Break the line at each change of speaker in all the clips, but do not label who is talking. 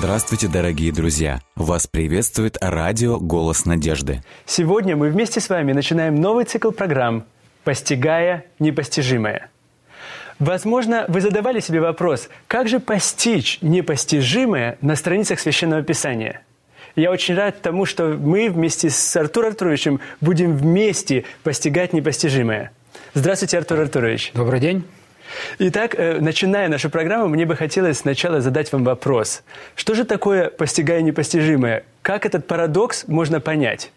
Здравствуйте, дорогие друзья! Вас приветствует радио «Голос надежды».
Сегодня мы вместе с вами начинаем новый цикл программ «Постигая непостижимое». Возможно, вы задавали себе вопрос, как же постичь непостижимое на страницах Священного Писания? Я очень рад тому, что мы вместе с Артуром Артуровичем будем вместе постигать непостижимое. Здравствуйте, Артур Артурович.
Добрый день.
Итак, э, начиная нашу программу, мне бы хотелось сначала задать вам вопрос. Что же такое постигая непостижимое? Как этот парадокс можно понять?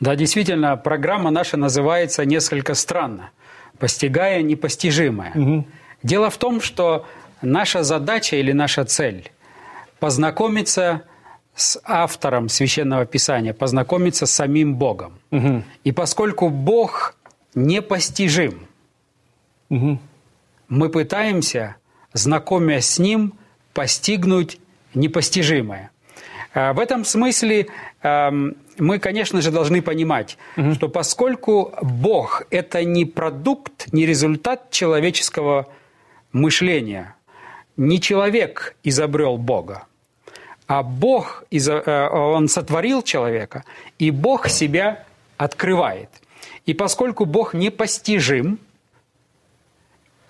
Да, действительно, программа наша называется несколько странно. «Постигая непостижимое». Угу. Дело в том, что наша задача или наша цель – познакомиться с автором Священного Писания, познакомиться с самим Богом. Угу. И поскольку Бог непостижим, угу мы пытаемся, знакомясь с Ним, постигнуть непостижимое. А, в этом смысле мы, конечно же, должны понимать, угу. что поскольку Бог – это не продукт, не результат человеческого мышления, не человек изобрел Бога, а Бог, э, Он сотворил человека, и Бог себя открывает. И поскольку Бог непостижим –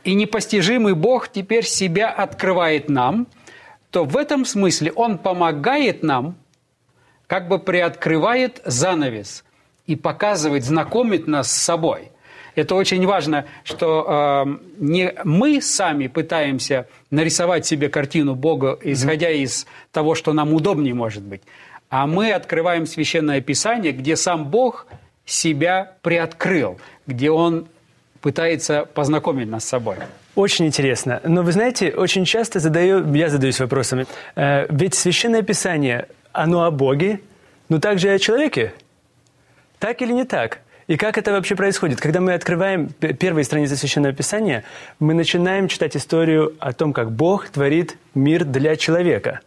и непостижимый Бог теперь себя открывает нам, то в этом смысле Он помогает нам, как бы приоткрывает занавес и показывает, знакомит нас с собой. Это очень важно, что э, не мы сами пытаемся нарисовать себе картину Бога, исходя из того, что нам удобнее может быть, а мы открываем Священное Писание, где сам Бог себя приоткрыл, где Он пытается познакомить нас с собой.
Очень интересно. Но вы знаете, очень часто задаю, я задаюсь вопросами, э, ведь Священное Писание, оно о Боге, но также и о человеке. Так или не так? И как это вообще происходит? Когда мы открываем первые страницы Священного Писания, мы начинаем читать историю о том, как Бог творит мир для человека.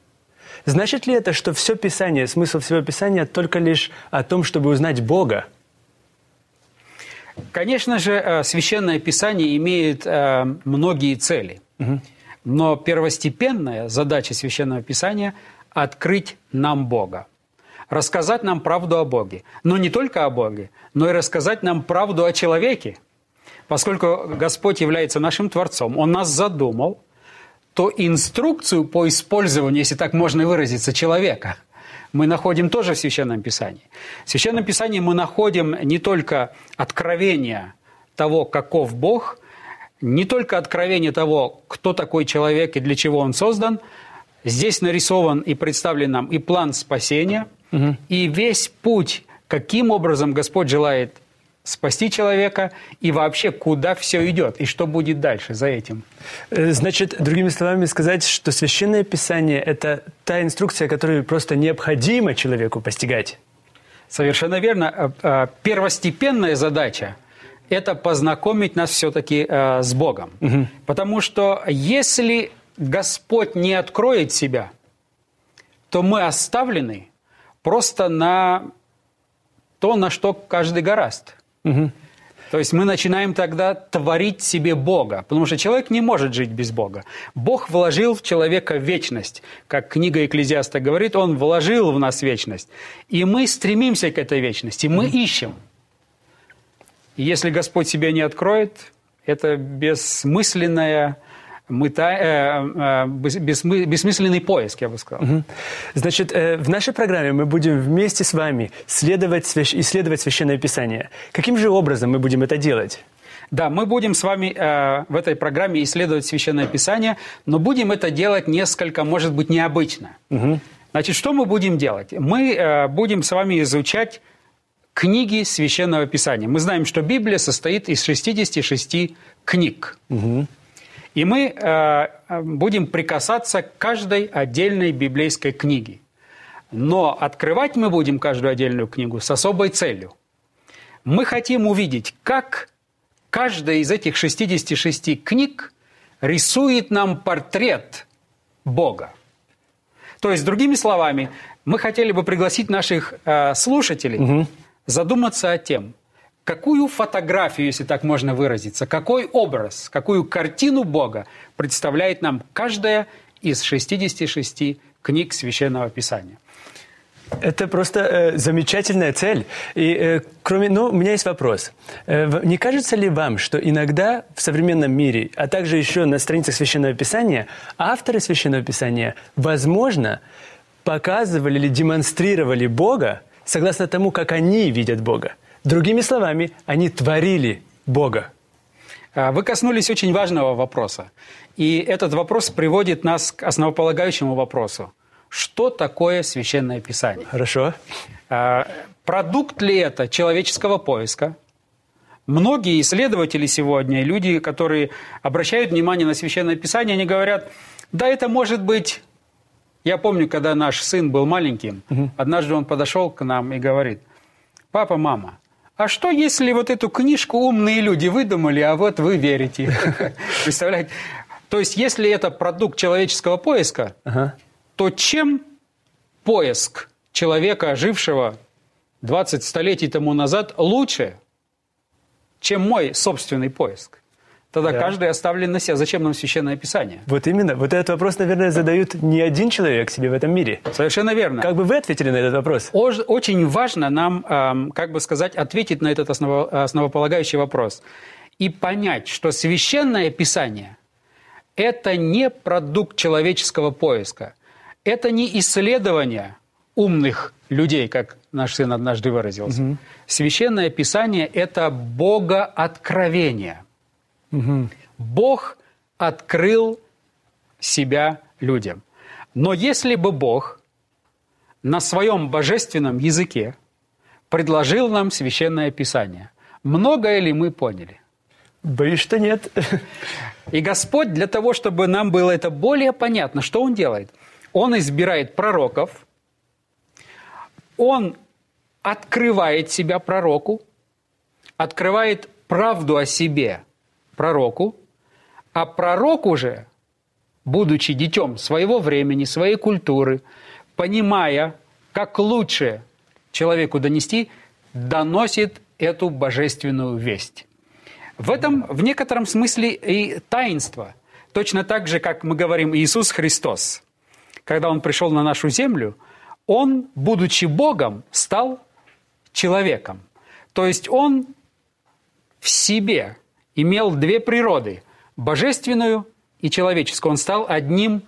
Значит ли это, что все Писание, смысл всего Писания только лишь о том, чтобы узнать Бога?
Конечно же, э, священное писание имеет э, многие цели. Но первостепенная задача священного писания – открыть нам Бога. Рассказать нам правду о Боге. Но не только о Боге, но и рассказать нам правду о человеке. Поскольку Господь является нашим Творцом, Он нас задумал, то инструкцию по использованию, если так можно выразиться, человека – мы находим тоже в Священном Писании. В Священном Писании мы находим не только откровение того, каков Бог, не только откровение того, кто такой человек и для чего он создан, здесь нарисован и представлен нам и план спасения, угу. и весь путь, каким образом Господь желает спасти человека и вообще куда все идет и что будет дальше за этим.
Э, значит, другими словами сказать, что священное писание – это та инструкция, которую просто необходимо человеку постигать.
Совершенно верно. Э, э, первостепенная задача – это познакомить нас все-таки с Богом. Угу. Потому что если Господь не откроет себя, то мы оставлены просто на то, на что каждый гораст – Угу. То есть мы начинаем тогда творить себе Бога, потому что человек не может жить без Бога. Бог вложил в человека вечность. Как книга Экклезиаста говорит, Он вложил в нас вечность. И мы стремимся к этой вечности, мы ищем. И если Господь себя не откроет, это бессмысленная мыта, э, э, бессмысленный поиск, я бы сказал. Угу.
Значит, э, в нашей программе мы будем вместе с вами следовать, исследовать Священное Писание. Каким же образом мы будем это делать?
Да, мы будем с вами э, в этой программе исследовать Священное Писание, но будем это делать несколько, может быть, необычно. Угу. Значит, что мы будем делать? Мы э, будем с вами изучать книги Священного Писания. Мы знаем, что Библия состоит из 66 книг. Угу. И мы э, будем прикасаться к каждой отдельной библейской книге. Но открывать мы будем каждую отдельную книгу с особой целью. Мы хотим увидеть, как каждая из этих 66 книг рисует нам портрет Бога. То есть, другими словами, мы хотели бы пригласить наших э, слушателей угу. задуматься о тем, какую фотографию, если так можно выразиться, какой образ, какую картину Бога представляет нам каждая из 66 книг Священного Писания.
Это просто э, замечательная цель. И э, кроме, ну, у меня есть вопрос. Э, не кажется ли вам, что иногда в современном мире, а также еще на страницах Священного Писания, авторы Священного Писания, возможно, показывали или демонстрировали Бога согласно тому, как они видят Бога? Другими словами, они творили Бога.
А, вы коснулись очень важного вопроса. И этот вопрос приводит нас к основополагающему вопросу. Что такое священное писание?
Хорошо.
А, продукт ли это человеческого поиска? Многие исследователи сегодня, люди, которые обращают внимание на священное писание, они говорят, да, это может быть... Я помню, когда наш сын был маленьким, угу. однажды он подошел к нам и говорит, папа, мама, а что, если вот эту книжку умные люди выдумали, а вот вы верите? Представляете? То есть, если это продукт человеческого поиска, ага. то чем поиск человека, жившего 20 столетий тому назад, лучше, чем мой собственный поиск? Тогда да. каждый оставлен на себя. Зачем нам Священное Писание?
Вот именно. Вот этот вопрос, наверное, задают не один человек себе в этом мире.
Совершенно верно.
Как бы вы ответили на этот вопрос?
Очень важно нам, как бы сказать, ответить на этот основополагающий вопрос. И понять, что Священное Писание – это не продукт человеческого поиска. Это не исследование умных людей, как наш сын однажды выразился. Угу. Священное Писание – это Богооткровение – Угу. Бог открыл себя людям. Но если бы Бог на своем божественном языке предложил нам священное писание, многое ли мы поняли?
Боюсь, что нет.
И Господь для того, чтобы нам было это более понятно, что Он делает? Он избирает пророков, Он открывает себя пророку, открывает правду о себе – пророку, а пророк уже, будучи детем своего времени, своей культуры, понимая, как лучше человеку донести, доносит эту божественную весть. В этом в некотором смысле и таинство. Точно так же, как мы говорим Иисус Христос. Когда Он пришел на нашу землю, Он, будучи Богом, стал человеком. То есть Он в себе имел две природы – божественную и человеческую. Он стал одним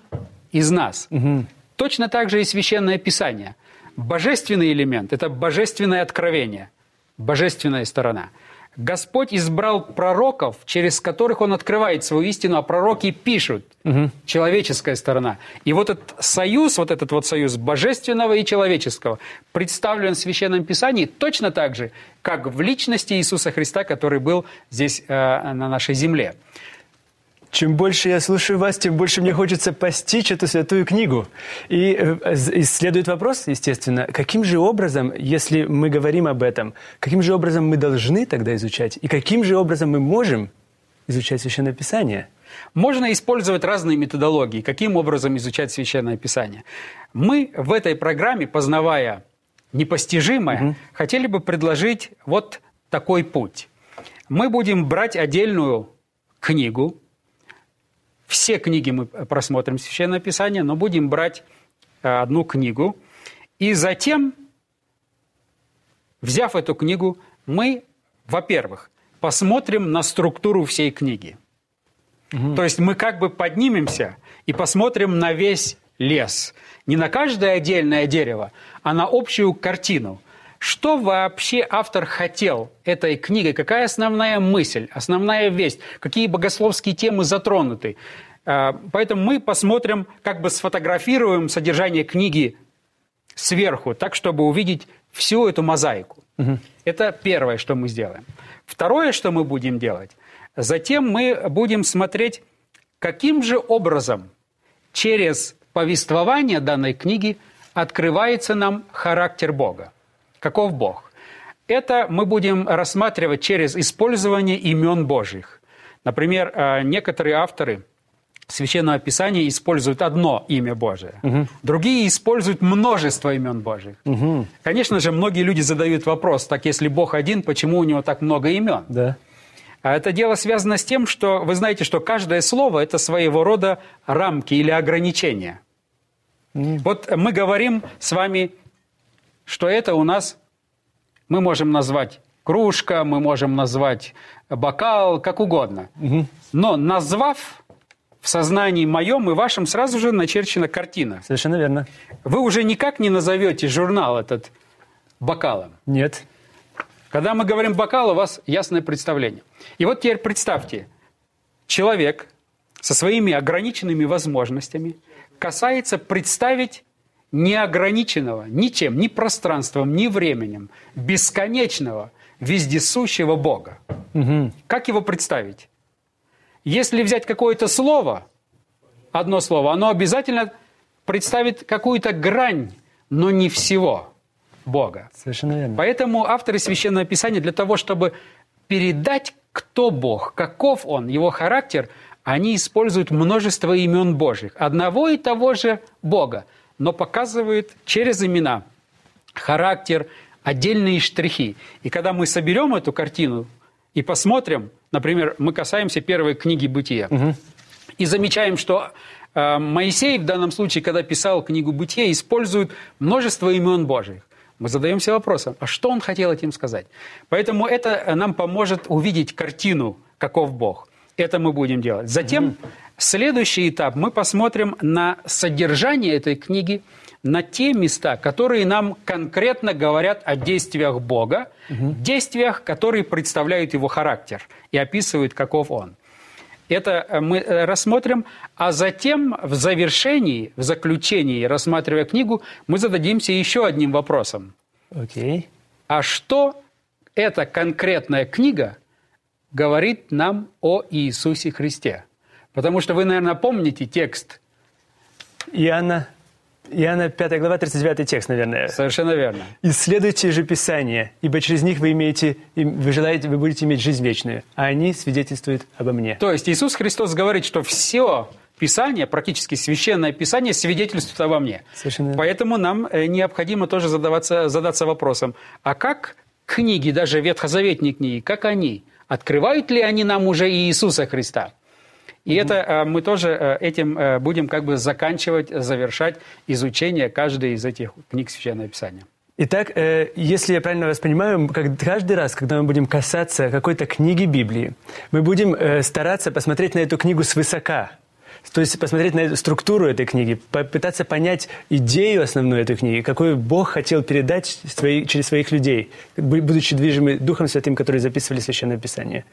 из нас. Угу. Точно так же и Священное Писание. Божественный элемент – это божественное откровение, божественная сторона – Господь избрал пророков, через которых Он открывает свою истину, а пророки пишут. Угу. Человеческая сторона. И вот этот союз, вот этот вот союз божественного и человеческого представлен в Священном Писании точно так же, как в личности Иисуса Христа, который был здесь э, на нашей земле.
Чем больше я слушаю вас, тем больше мне хочется постичь эту святую книгу. И, э, и следует вопрос, естественно, каким же образом, если мы говорим об этом, каким же образом мы должны тогда изучать? И каким же образом мы можем изучать Священное Писание?
Можно использовать разные методологии, каким образом изучать Священное Писание. Мы в этой программе, познавая непостижимое, угу. хотели бы предложить вот такой путь. Мы будем брать отдельную книгу, все книги мы просмотрим Священное Писание, но будем брать э, одну книгу. И затем, взяв эту книгу, мы, во-первых, посмотрим на структуру всей книги. Угу. То есть мы как бы поднимемся и посмотрим на весь лес. Не на каждое отдельное дерево, а на общую картину. Что вообще автор хотел этой книгой? Какая основная мысль, основная весть? Какие богословские темы затронуты? А, поэтому мы посмотрим, как бы сфотографируем содержание книги сверху, так, чтобы увидеть всю эту мозаику. Угу. Это первое, что мы сделаем. Второе, что мы будем делать, затем мы будем смотреть, каким же образом через повествование данной книги открывается нам характер Бога. Каков Бог? Это мы будем рассматривать через использование имен Божьих. Например, э, некоторые авторы Священного Писания используют одно имя Божие, угу. другие используют множество имен Божьих. Угу. Конечно же, многие люди задают вопрос, так если Бог один, почему у него так много имен?
Да.
А это дело связано с тем, что вы знаете, что каждое слово – это своего рода рамки или ограничения. Вот мы говорим с вами, что это у нас, мы можем назвать кружка, мы можем назвать бокал, как угодно. Но назвав в сознании моем и вашем сразу же начерчена картина.
Совершенно верно.
Вы уже никак не назовете журнал этот бокалом.
Нет.
Когда мы говорим бокал, у вас ясное представление. И вот теперь представьте, человек со своими ограниченными возможностями касается представить неограниченного ничем, ни пространством, ни временем, бесконечного, вездесущего Бога.
Угу.
Как его представить? Если взять какое-то слово, одно слово, оно обязательно представит какую-то грань, но не всего Бога.
Совершенно верно.
Поэтому авторы Священного Писания для того, чтобы передать, кто Бог, каков Он, Его характер, они используют множество имен Божьих, одного и того же Бога, но показывают через имена характер, отдельные штрихи. И когда мы соберем эту картину и посмотрим, например, мы касаемся первой книги «Бытия»,
Угу.
и замечаем, что э, Моисей в данном случае, когда писал книгу «Бытие», использует множество имен Божьих. Мы задаемся вопросом, а что он хотел этим сказать? Поэтому это э, нам поможет увидеть картину, каков Бог. Это мы будем делать. Затем следующий этап мы посмотрим на содержание этой книги, на те места, которые нам конкретно говорят о действиях Бога, действиях, которые представляют его характер и описывают, каков он. Это э, мы э, рассмотрим, а затем в завершении, в заключении, рассматривая книгу, мы зададимся еще одним вопросом.
Окей.
А что эта конкретная книга говорит нам о Иисусе Христе? Потому что вы, наверное, помните текст.
Иоанна, Иоанна 5 глава, 39 текст, наверное.
Совершенно верно.
Исследуйте же Писание, ибо через них вы имеете, им- вы желаете, вы будете иметь жизнь вечную, а они свидетельствуют обо мне.
То есть Иисус Христос говорит, что все Писание, практически священное Писание, свидетельствует обо мне.
Совершенно.
Поэтому нам э, необходимо тоже задаваться, задаться вопросом, а как книги, даже ветхозаветные книги, как они? Открывают ли они нам уже Иисуса Христа? И это э, мы тоже э, этим э, будем как бы заканчивать, завершать изучение каждой из этих книг Священного Писания.
Итак, э, если я правильно вас понимаю, как- каждый раз, когда мы будем касаться какой-то книги Библии, мы будем э, стараться посмотреть на эту книгу свысока. То есть посмотреть на структуру этой книги, попытаться понять идею основную этой книги, какой Бог хотел передать свои- через своих людей, бу- будучи движимы Духом Святым, который записывали Священное Писание.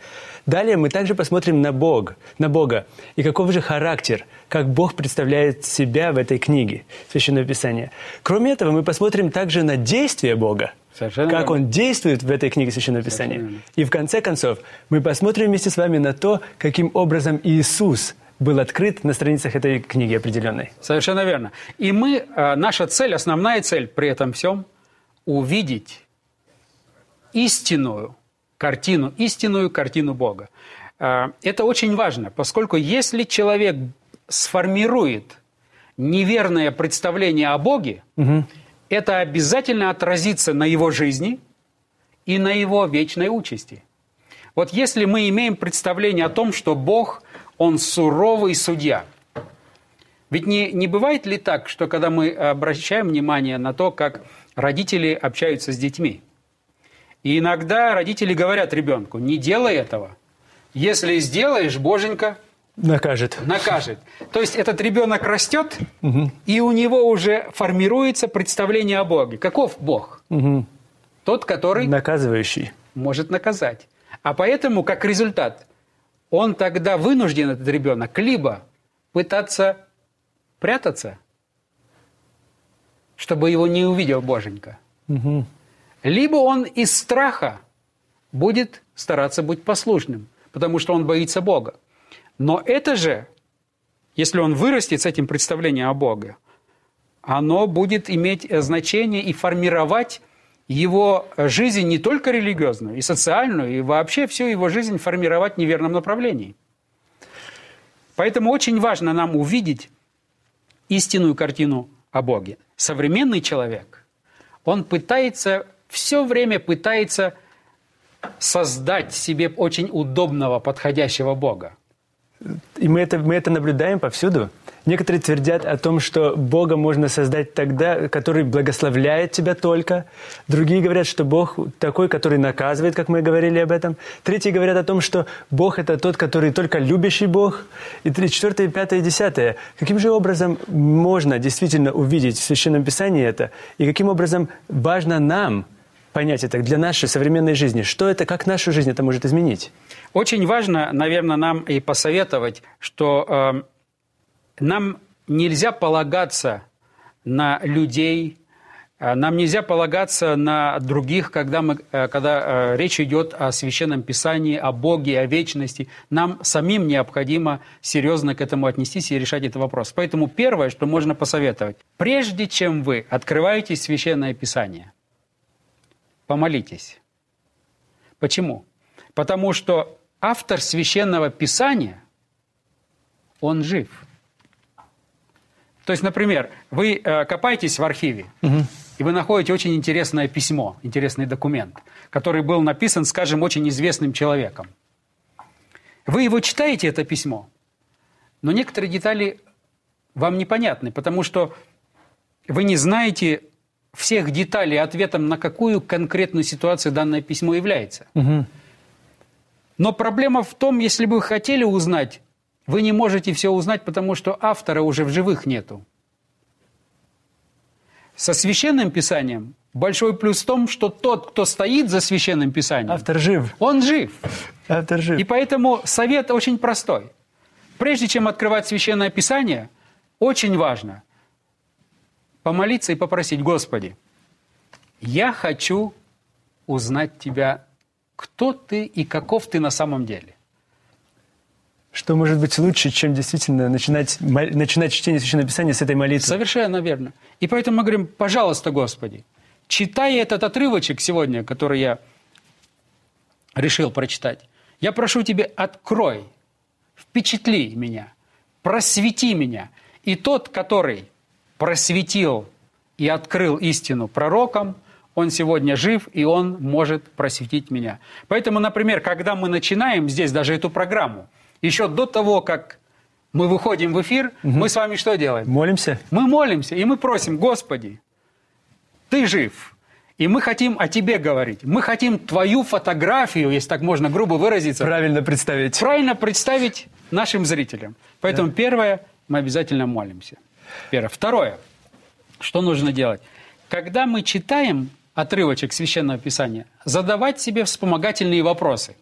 Далее мы также посмотрим на Бог, на Бога и каков же характер, как Бог представляет себя в этой книге Священного Писания. Кроме этого, мы посмотрим также на действия Бога,
Совершенно
как
верно.
Он действует в этой книге Священного Писания. И в конце концов, мы посмотрим вместе с вами на то, каким образом Иисус был открыт на страницах этой книги определенной.
Совершенно верно. И мы, э, наша цель, основная цель при этом всем – увидеть истинную картину, истинную картину Бога. Э, Это очень важно, поскольку если человек сформирует неверное представление о Боге, это обязательно отразится на его жизни и на его вечной участи. Вот если мы имеем представление о том, что Бог, Он суровый судья, ведь не, не бывает ли так, что когда мы обращаем внимание на то, как родители общаются с детьми, и иногда родители говорят ребенку, не делай этого, если сделаешь, Боженька
Накажет.
накажет. То есть этот ребенок растет, и у него уже формируется представление о Боге. Каков Бог?
Мгм.
Тот, который
Наказывающий.
может наказать. А поэтому, как результат, он тогда вынужден, этот ребенок, либо пытаться прятаться, чтобы его не увидел Боженька,
Мгм.
либо он из страха будет стараться быть послушным, потому что он боится Бога. Но это же, если он вырастет с этим представлением о Боге, оно будет иметь э, значение и формировать его жизнь не только религиозную, и социальную, и вообще всю его жизнь формировать в неверном направлении. Поэтому очень важно нам увидеть истинную картину о Боге. Современный человек, он пытается, все время пытается создать себе очень удобного, подходящего Бога.
И мы это, мы это наблюдаем повсюду. Некоторые твердят о том, что Бога можно создать тогда, который благословляет тебя только. Другие говорят, что Бог такой, который наказывает, как мы говорили об этом. Третьи говорят о том, что Бог – это тот, который только любящий Бог. И четвертое, пятое, десятое. Каким же образом можно действительно увидеть в Священном Писании это? И каким образом важно нам понять это для нашей современной жизни? Что это, как нашу жизнь это может изменить?
Очень важно, наверное, нам и посоветовать, что э, нам нельзя полагаться на людей, э, нам нельзя полагаться на других, когда, мы, э, когда э, речь идет о Священном Писании, о Боге, о вечности. Нам самим необходимо серьезно к этому отнестись и решать этот вопрос. Поэтому первое, что можно посоветовать, прежде чем вы открываете Священное Писание, помолитесь. Почему? Потому что автор Священного Писания, он жив – то есть, например, вы э, копаетесь в архиве, угу. и вы находите очень интересное письмо, интересный документ, который был написан, скажем, очень известным человеком. Вы его читаете, это письмо, но некоторые детали вам непонятны, потому что вы не знаете всех деталей ответом, на какую конкретную ситуацию данное письмо является. Угу. Но проблема в том, если бы вы хотели узнать вы не можете все узнать, потому что автора уже в живых нету. Со священным писанием большой плюс в том, что тот, кто стоит за священным писанием,
автор жив.
Он жив.
Автор жив.
И поэтому совет очень простой. Прежде чем открывать священное писание, очень важно помолиться и попросить, Господи, я хочу узнать Тебя, кто Ты и каков Ты на самом деле.
Что может быть лучше, чем действительно начинать, начинать чтение Священного Писания с этой молитвы?
Совершенно верно. И поэтому мы говорим, пожалуйста, Господи, читая этот отрывочек сегодня, который я решил прочитать, я прошу Тебя, открой, впечатли меня, просвети меня. И тот, который просветил и открыл истину пророкам, он сегодня жив, и он может просветить меня. Поэтому, например, когда мы начинаем здесь даже эту программу – еще до того, как мы выходим в эфир, угу. мы с вами что делаем?
Молимся.
Мы молимся, и мы просим, Господи, Ты жив, и мы хотим о Тебе говорить. Мы хотим Твою фотографию, если так можно грубо выразиться.
Правильно представить.
Правильно представить нашим зрителям. Поэтому да. первое, мы обязательно молимся. Первое. Второе, что нужно делать? Когда мы читаем отрывочек Священного Писания, задавать себе вспомогательные вопросы.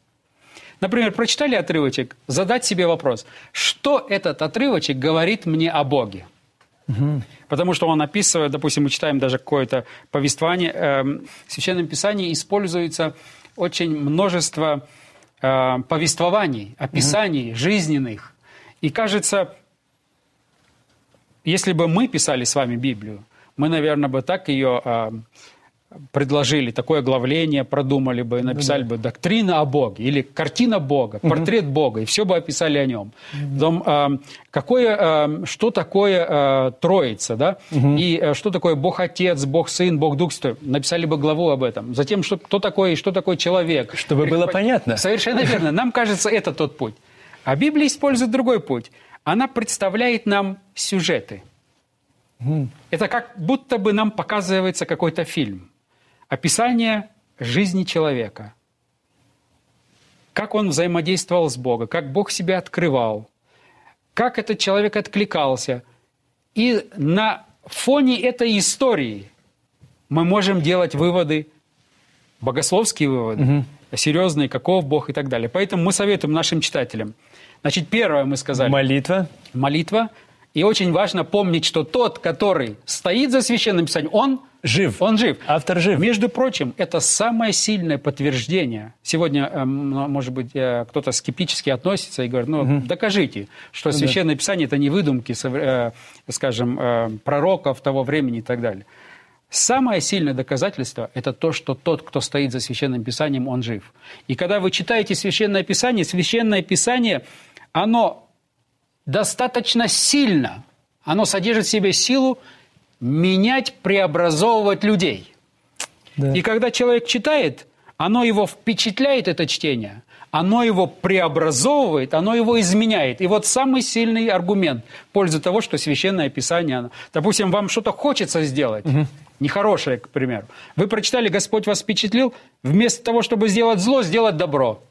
Например, прочитали отрывочек, задать себе вопрос, что этот отрывочек говорит мне о Боге? Угу. Потому что он описывает, допустим, мы читаем даже какое-то повествование, э, в Священном Писании используется очень множество э, повествований, описаний угу. жизненных. И кажется, если бы мы писали с вами Библию, мы, наверное, бы так ее предложили такое главление, продумали бы, написали бы доктрина о Боге или картина Бога, портрет Бога, и все бы описали о нем. Потом, э, какое, э, что такое э, Троица, да, и э, что такое Бог Отец, Бог Сын, Бог Дух Святой, написали бы главу об этом. Затем, что, кто такой, что такое человек.
Чтобы было понятно.
Совершенно верно. Нам кажется, это тот путь. А Библия использует другой путь. Она представляет нам сюжеты. Это как будто бы нам показывается какой-то фильм описание жизни человека. Как он взаимодействовал с Богом, как Бог себя открывал, как этот человек откликался. И на фоне этой истории мы можем делать выводы, богословские выводы, угу. серьезные, каков Бог и так далее. Поэтому мы советуем нашим читателям. Значит, первое мы сказали.
Молитва.
Молитва. И очень важно помнить, что тот, который стоит за священным писанием, он
жив.
Он жив.
Автор жив.
Между прочим, это самое сильное подтверждение. Сегодня, эм, может быть, э, кто-то скептически относится и говорит, ну, угу. докажите, что ну священное писание – это не выдумки, э, скажем, э, пророков того времени и так далее. Самое сильное доказательство – это то, что тот, кто стоит за Священным Писанием, он жив. И когда вы читаете Священное Писание, Священное Писание, оно достаточно сильно, оно содержит в себе силу менять, преобразовывать людей. Да. И когда человек читает, оно его впечатляет, это чтение, оно его преобразовывает, оно его изменяет. И вот самый сильный аргумент в пользу того, что Священное Писание, допустим, вам что-то хочется сделать, угу. нехорошее, к примеру. Вы прочитали, Господь вас впечатлил, вместо того, чтобы сделать зло, сделать добро.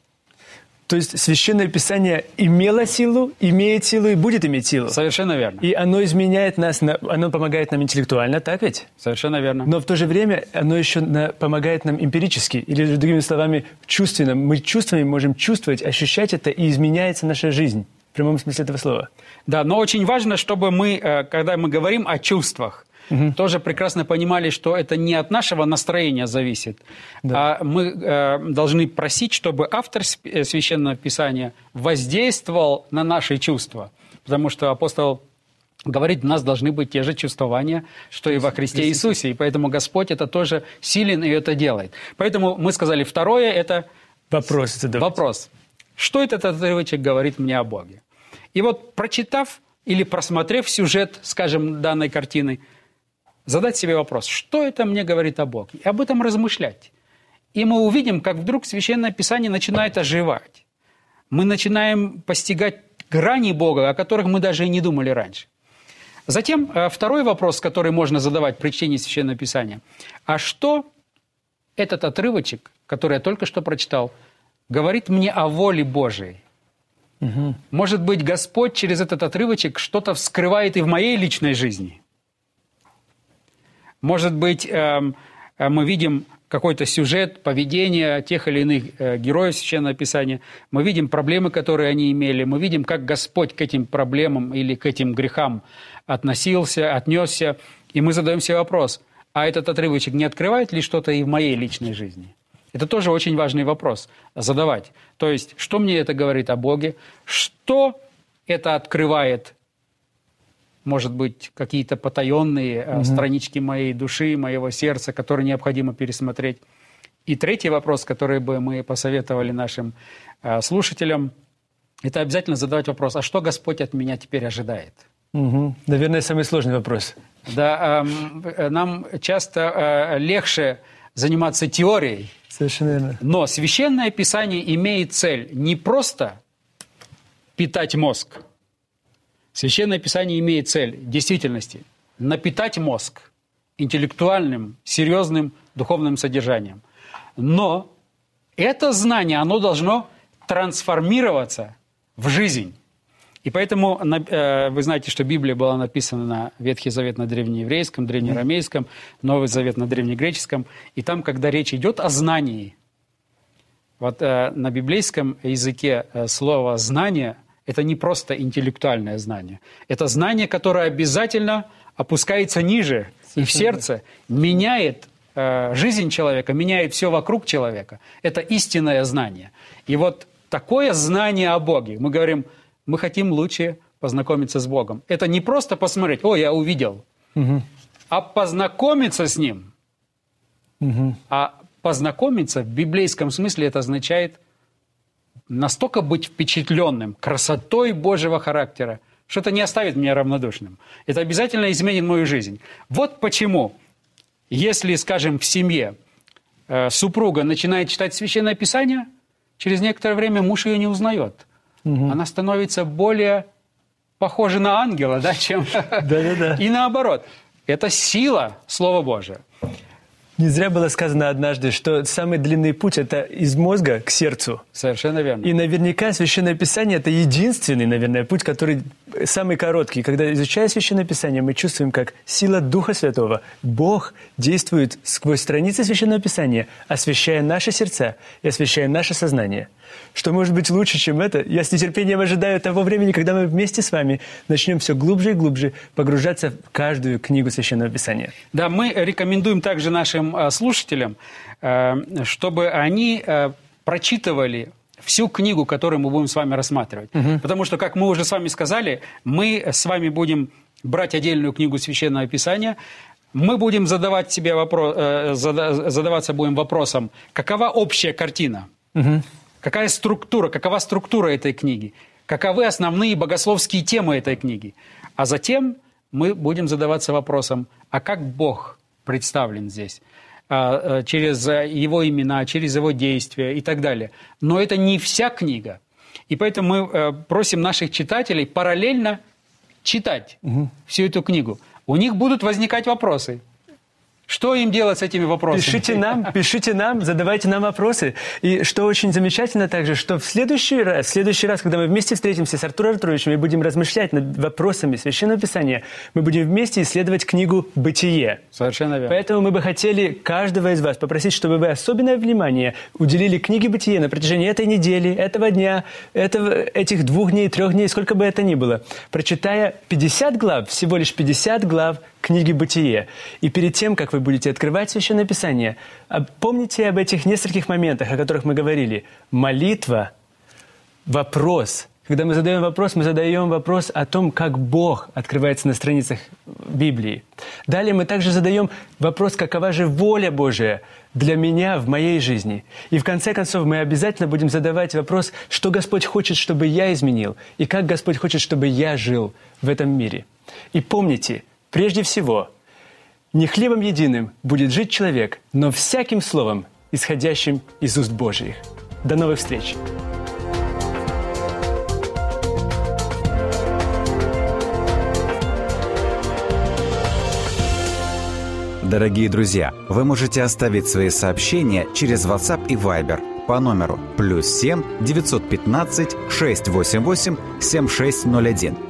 То есть Священное Писание имело силу, имеет силу и будет иметь силу.
Совершенно верно.
И оно изменяет нас, оно помогает нам интеллектуально, так ведь?
Совершенно верно.
Но в то же время оно еще помогает нам эмпирически, или, другими словами, чувственно. Мы чувствами можем чувствовать, ощущать это, и изменяется наша жизнь. В прямом смысле этого слова.
Да, но очень важно, чтобы мы, э, когда мы говорим о чувствах, угу. тоже прекрасно понимали, что это не от нашего настроения зависит, да. а мы э, должны просить, чтобы автор э, священного писания воздействовал на наши чувства, потому что апостол говорит, у нас должны быть те же чувствования, что и во Христе Иисусе, и поэтому Господь это тоже силен и это делает. Поэтому мы сказали, второе это
вопрос.
Вопрос. Что этот отрывочек говорит мне о Боге? И вот прочитав или просмотрев сюжет, скажем, данной картины, задать себе вопрос, что это мне говорит о Боге, и об этом размышлять. И мы увидим, как вдруг Священное Писание начинает оживать. Мы начинаем постигать грани Бога, о которых мы даже и не думали раньше. Затем э, второй вопрос, который можно задавать при чтении Священного Писания. А что этот отрывочек, который я только что прочитал, говорит мне о воле Божией? Угу. Может быть, Господь через этот отрывочек что-то вскрывает и в моей личной жизни – может быть, эм, э, мы видим какой-то сюжет, поведение тех или иных э, героев Священного Писания, мы видим проблемы, которые они имели, мы видим, как Господь к этим проблемам или к этим грехам относился, отнесся, и мы задаем себе вопрос, а этот отрывочек не открывает ли что-то и в моей личной жизни? Это тоже очень важный вопрос задавать. То есть, что мне это говорит о Боге? Что это открывает может быть, какие-то потаенные угу. странички моей души, моего сердца, которые необходимо пересмотреть. И третий вопрос, который бы мы посоветовали нашим э, слушателям, это обязательно задавать вопрос, а что Господь от меня теперь ожидает?
Угу. Наверное, самый сложный вопрос.
Да, э, нам часто э, легче заниматься теорией.
Совершенно верно.
Но священное писание имеет цель не просто питать мозг, Священное Писание имеет цель действительности напитать мозг интеллектуальным, серьезным духовным содержанием. Но это знание, оно должно трансформироваться в жизнь. И поэтому э, вы знаете, что Библия была написана на Ветхий Завет на древнееврейском, древнеарамейском, Новый Завет на древнегреческом. И там, когда речь идет о знании, вот э, на библейском языке э, слово «знание» – это не просто интеллектуальное знание. Это знание, которое обязательно опускается ниже и в сердце, меняет э, жизнь человека, меняет все вокруг человека. Это истинное знание. И вот такое знание о Боге, мы говорим, мы хотим лучше познакомиться с Богом. Это не просто посмотреть, о, я увидел, угу. а познакомиться с Ним. Угу. А познакомиться в библейском смысле это означает – настолько быть впечатленным красотой Божьего характера, что это не оставит меня равнодушным. Это обязательно изменит мою жизнь. Вот почему, если, скажем, в семье э, супруга начинает читать Священное Писание, через некоторое время муж ее не узнает. Угу. Она становится более похожа на ангела, да, чем... Да-да-да. И наоборот. Это сила Слова Божия.
Не зря было сказано однажды, что самый длинный путь – это из мозга к сердцу.
Совершенно верно.
И наверняка Священное Писание – это единственный, наверное, путь, который самый короткий. Когда изучая Священное Писание, мы чувствуем, как сила Духа Святого, Бог действует сквозь страницы Священного Писания, освещая наши сердца и освещая наше сознание – что может быть лучше, чем это? Я с нетерпением ожидаю того времени, когда мы вместе с вами начнем все глубже и глубже погружаться в каждую книгу Священного Писания.
Да, мы рекомендуем также нашим э, слушателям, э, чтобы они э, прочитывали всю книгу, которую мы будем с вами рассматривать. Угу. Потому что, как мы уже с вами сказали, мы с вами будем брать отдельную книгу Священного Писания, мы будем задавать себе вопрос, задаваться будем вопросом, какова общая картина? Угу. Какая структура, какова структура этой книги? Каковы основные богословские темы этой книги? А затем мы будем задаваться вопросом, а как Бог представлен здесь? а, через его имена, через его действия и так далее. Но это не вся книга. И поэтому мы просим наших читателей параллельно читать угу. всю эту книгу. У них будут возникать вопросы. Что им делать с этими вопросами?
Пишите нам, пишите нам, задавайте нам вопросы. И что очень замечательно также, что в следующий раз, в следующий раз, когда мы вместе встретимся с Артуром Артуровичем и будем размышлять над вопросами Священного Писания, мы будем вместе исследовать книгу «Бытие».
Совершенно верно.
Поэтому мы бы хотели каждого из вас попросить, чтобы вы особенное внимание уделили книге «Бытие» на протяжении этой недели, этого дня, этого, этих двух дней, трех дней, сколько бы это ни было, прочитая 50 глав, всего лишь 50 глав книги «Бытие». И перед тем, как вы будете открывать Священное Писание, помните об этих нескольких моментах, о которых мы говорили. Молитва, вопрос. Когда мы задаем вопрос, мы задаем вопрос о том, как Бог открывается на страницах Библии. Далее мы также задаем вопрос, какова же воля Божия для меня в моей жизни. И в конце концов мы обязательно будем задавать вопрос, что Господь хочет, чтобы я изменил, и как Господь хочет, чтобы я жил в этом мире. И помните, Прежде всего, не хлебом единым будет жить человек, но всяким словом, исходящим из уст Божьих. До новых встреч!
Дорогие друзья, вы можете оставить свои сообщения через WhatsApp и Viber по номеру плюс 7 915 688 7601